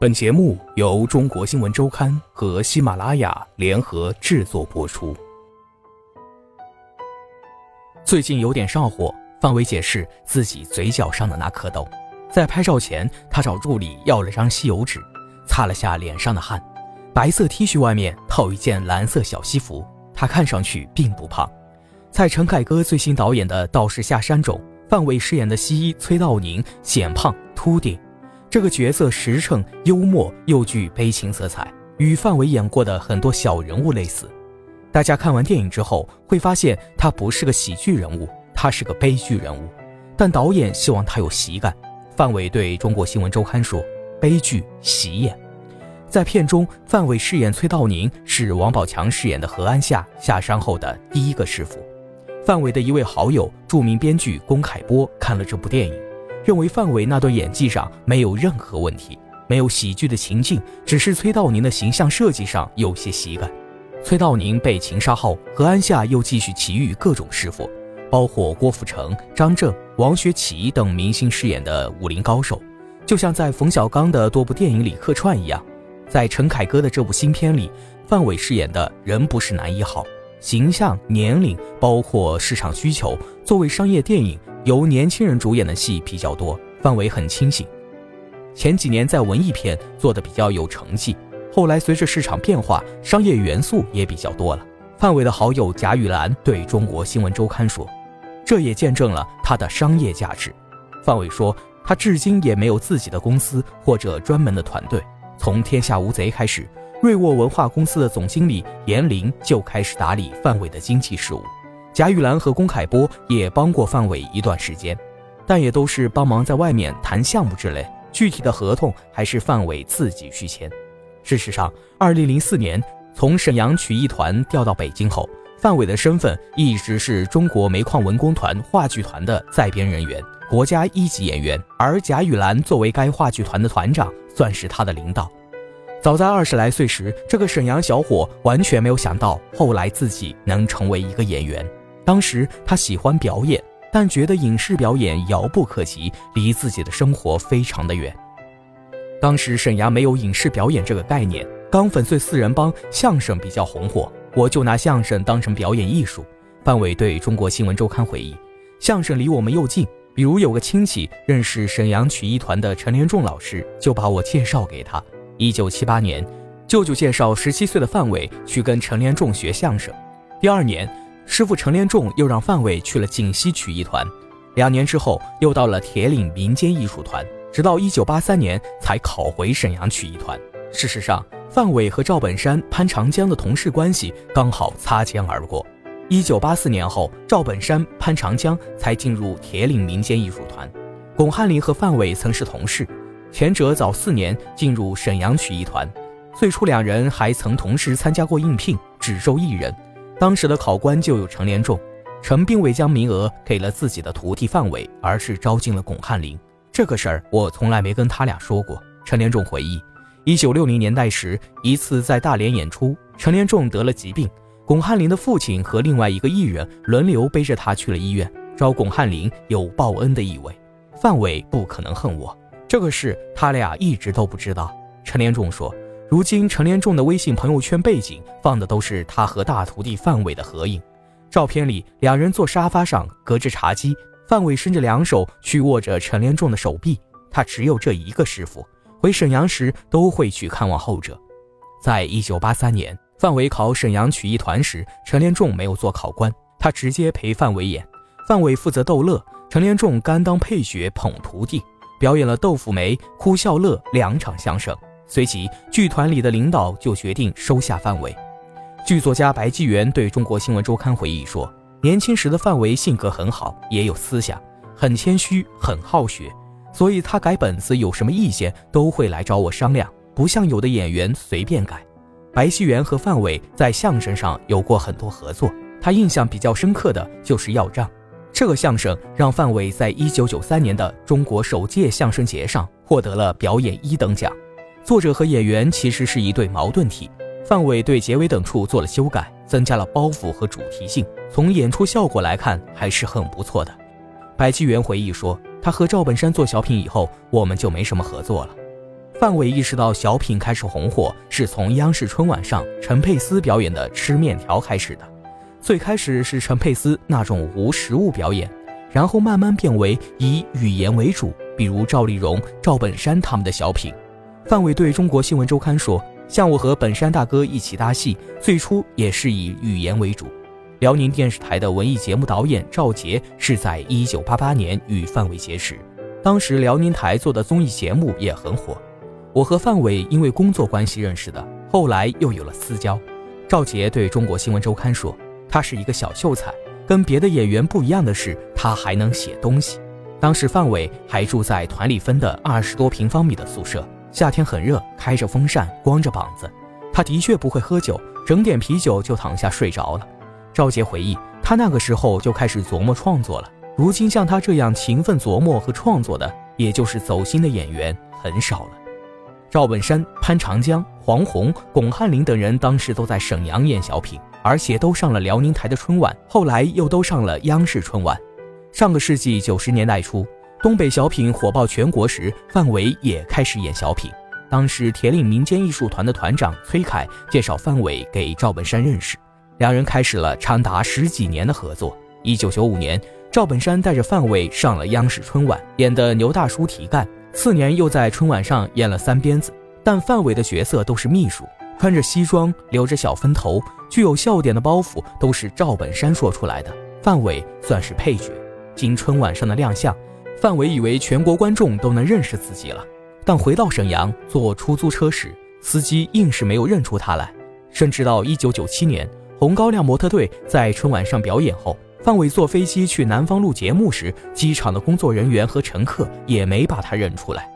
本节目由中国新闻周刊和喜马拉雅联合制作播出。最近有点上火，范伟解释自己嘴角上的那颗痘。在拍照前，他找助理要了张吸油纸，擦了下脸上的汗。白色 T 恤外面套一件蓝色小西服，他看上去并不胖。在陈凯歌最新导演的《道士下山》中，范伟饰演的西医崔道宁显胖秃顶。这个角色实诚、幽默又具悲情色彩，与范伟演过的很多小人物类似。大家看完电影之后会发现，他不是个喜剧人物，他是个悲剧人物。但导演希望他有喜感。范伟对中国新闻周刊说：“悲剧喜演。”在片中，范伟饰演崔道宁，是王宝强饰演的何安夏下山后的第一个师傅。范伟的一位好友，著名编剧龚凯波看了这部电影。认为范伟那段演技上没有任何问题，没有喜剧的情境，只是崔道宁的形象设计上有些喜感。崔道宁被情杀后，何安夏又继续奇遇各种师傅，包括郭富城、张震、王学圻等明星饰演的武林高手，就像在冯小刚的多部电影里客串一样。在陈凯歌的这部新片里，范伟饰演的仍不是男一号，形象、年龄，包括市场需求，作为商业电影。由年轻人主演的戏比较多，范伟很清醒。前几年在文艺片做的比较有成绩，后来随着市场变化，商业元素也比较多了。范伟的好友贾雨岚对中国新闻周刊说：“这也见证了他的商业价值。”范伟说：“他至今也没有自己的公司或者专门的团队。从《天下无贼》开始，瑞沃文化公司的总经理严林就开始打理范伟的经济事务。”贾雨岚和龚凯波也帮过范伟一段时间，但也都是帮忙在外面谈项目之类，具体的合同还是范伟自己去签。事实上，二零零四年从沈阳曲艺团调到北京后，范伟的身份一直是中国煤矿文工团话剧团的在编人员，国家一级演员。而贾雨岚作为该话剧团的团长，算是他的领导。早在二十来岁时，这个沈阳小伙完全没有想到后来自己能成为一个演员。当时他喜欢表演，但觉得影视表演遥不可及，离自己的生活非常的远。当时沈阳没有影视表演这个概念，刚粉碎四人帮，相声比较红火，我就拿相声当成表演艺术。范伟对中国新闻周刊回忆，相声离我们又近，比如有个亲戚认识沈阳曲艺团的陈连仲老师，就把我介绍给他。一九七八年，舅舅介绍十七岁的范伟去跟陈连仲学相声，第二年。师傅陈连仲又让范伟去了锦溪曲艺团，两年之后又到了铁岭民间艺术团，直到一九八三年才考回沈阳曲艺团。事实上，范伟和赵本山、潘长江的同事关系刚好擦肩而过。一九八四年后，赵本山、潘长江才进入铁岭民间艺术团。巩汉林和范伟曾是同事，前者早四年进入沈阳曲艺团，最初两人还曾同时参加过应聘，只收一人。当时的考官就有陈连仲，陈并未将名额给了自己的徒弟范伟，而是招进了巩汉林。这个事儿我从来没跟他俩说过。陈连仲回忆，一九六零年代时，一次在大连演出，陈连仲得了疾病，巩汉林的父亲和另外一个艺人轮流背着他去了医院，找巩汉林有报恩的意味。范伟不可能恨我，这个事他俩一直都不知道。陈连仲说。如今陈连仲的微信朋友圈背景放的都是他和大徒弟范伟的合影，照片里两人坐沙发上隔着茶几，范伟伸着两手去握着陈连仲的手臂。他只有这一个师傅，回沈阳时都会去看望后者。在一九八三年，范伟考沈阳曲艺团时，陈连仲没有做考官，他直接陪范伟演，范伟负责逗乐，陈连仲甘当配角捧徒弟，表演了《豆腐梅》《哭笑乐》两场相声。随即，剧团里的领导就决定收下范伟。剧作家白纪元对中国新闻周刊回忆说：“年轻时的范伟性格很好，也有思想，很谦虚，很好学，所以他改本子有什么意见都会来找我商量，不像有的演员随便改。”白纪元和范伟在相声上有过很多合作，他印象比较深刻的就是《要账》这个相声，让范伟在一九九三年的中国首届相声节上获得了表演一等奖。作者和演员其实是一对矛盾体，范伟对结尾等处做了修改，增加了包袱和主题性。从演出效果来看，还是很不错的。白纪元回忆说，他和赵本山做小品以后，我们就没什么合作了。范伟意识到小品开始红火是从央视春晚上陈佩斯表演的吃面条开始的。最开始是陈佩斯那种无实物表演，然后慢慢变为以语言为主，比如赵丽蓉、赵本山他们的小品。范伟对中国新闻周刊说：“像我和本山大哥一起搭戏，最初也是以语言为主。”辽宁电视台的文艺节目导演赵杰是在1988年与范伟结识，当时辽宁台做的综艺节目也很火。我和范伟因为工作关系认识的，后来又有了私交。赵杰对中国新闻周刊说：“他是一个小秀才，跟别的演员不一样的是，他还能写东西。”当时范伟还住在团里分的二十多平方米的宿舍，夏天很热，开着风扇，光着膀子。他的确不会喝酒，整点啤酒就躺下睡着了。赵杰回忆，他那个时候就开始琢磨创作了。如今像他这样勤奋琢磨和创作的，也就是走心的演员很少了。赵本山、潘长江、黄宏、巩汉林等人当时都在沈阳演小品，而且都上了辽宁台的春晚，后来又都上了央视春晚。上个世纪九十年代初，东北小品火爆全国时，范伟也开始演小品。当时铁岭民间艺术团的团长崔凯介绍范伟给赵本山认识。两人开始了长达十几年的合作。一九九五年，赵本山带着范伟上了央视春晚，演的牛大叔提干。次年又在春晚上演了三鞭子，但范伟的角色都是秘书，穿着西装，留着小分头，具有笑点的包袱都是赵本山说出来的。范伟算是配角。经春晚上的亮相，范伟以为全国观众都能认识自己了，但回到沈阳坐出租车时，司机硬是没有认出他来，甚至到一九九七年。红高粱模特队在春晚上表演后，范伟坐飞机去南方录节目时，机场的工作人员和乘客也没把他认出来。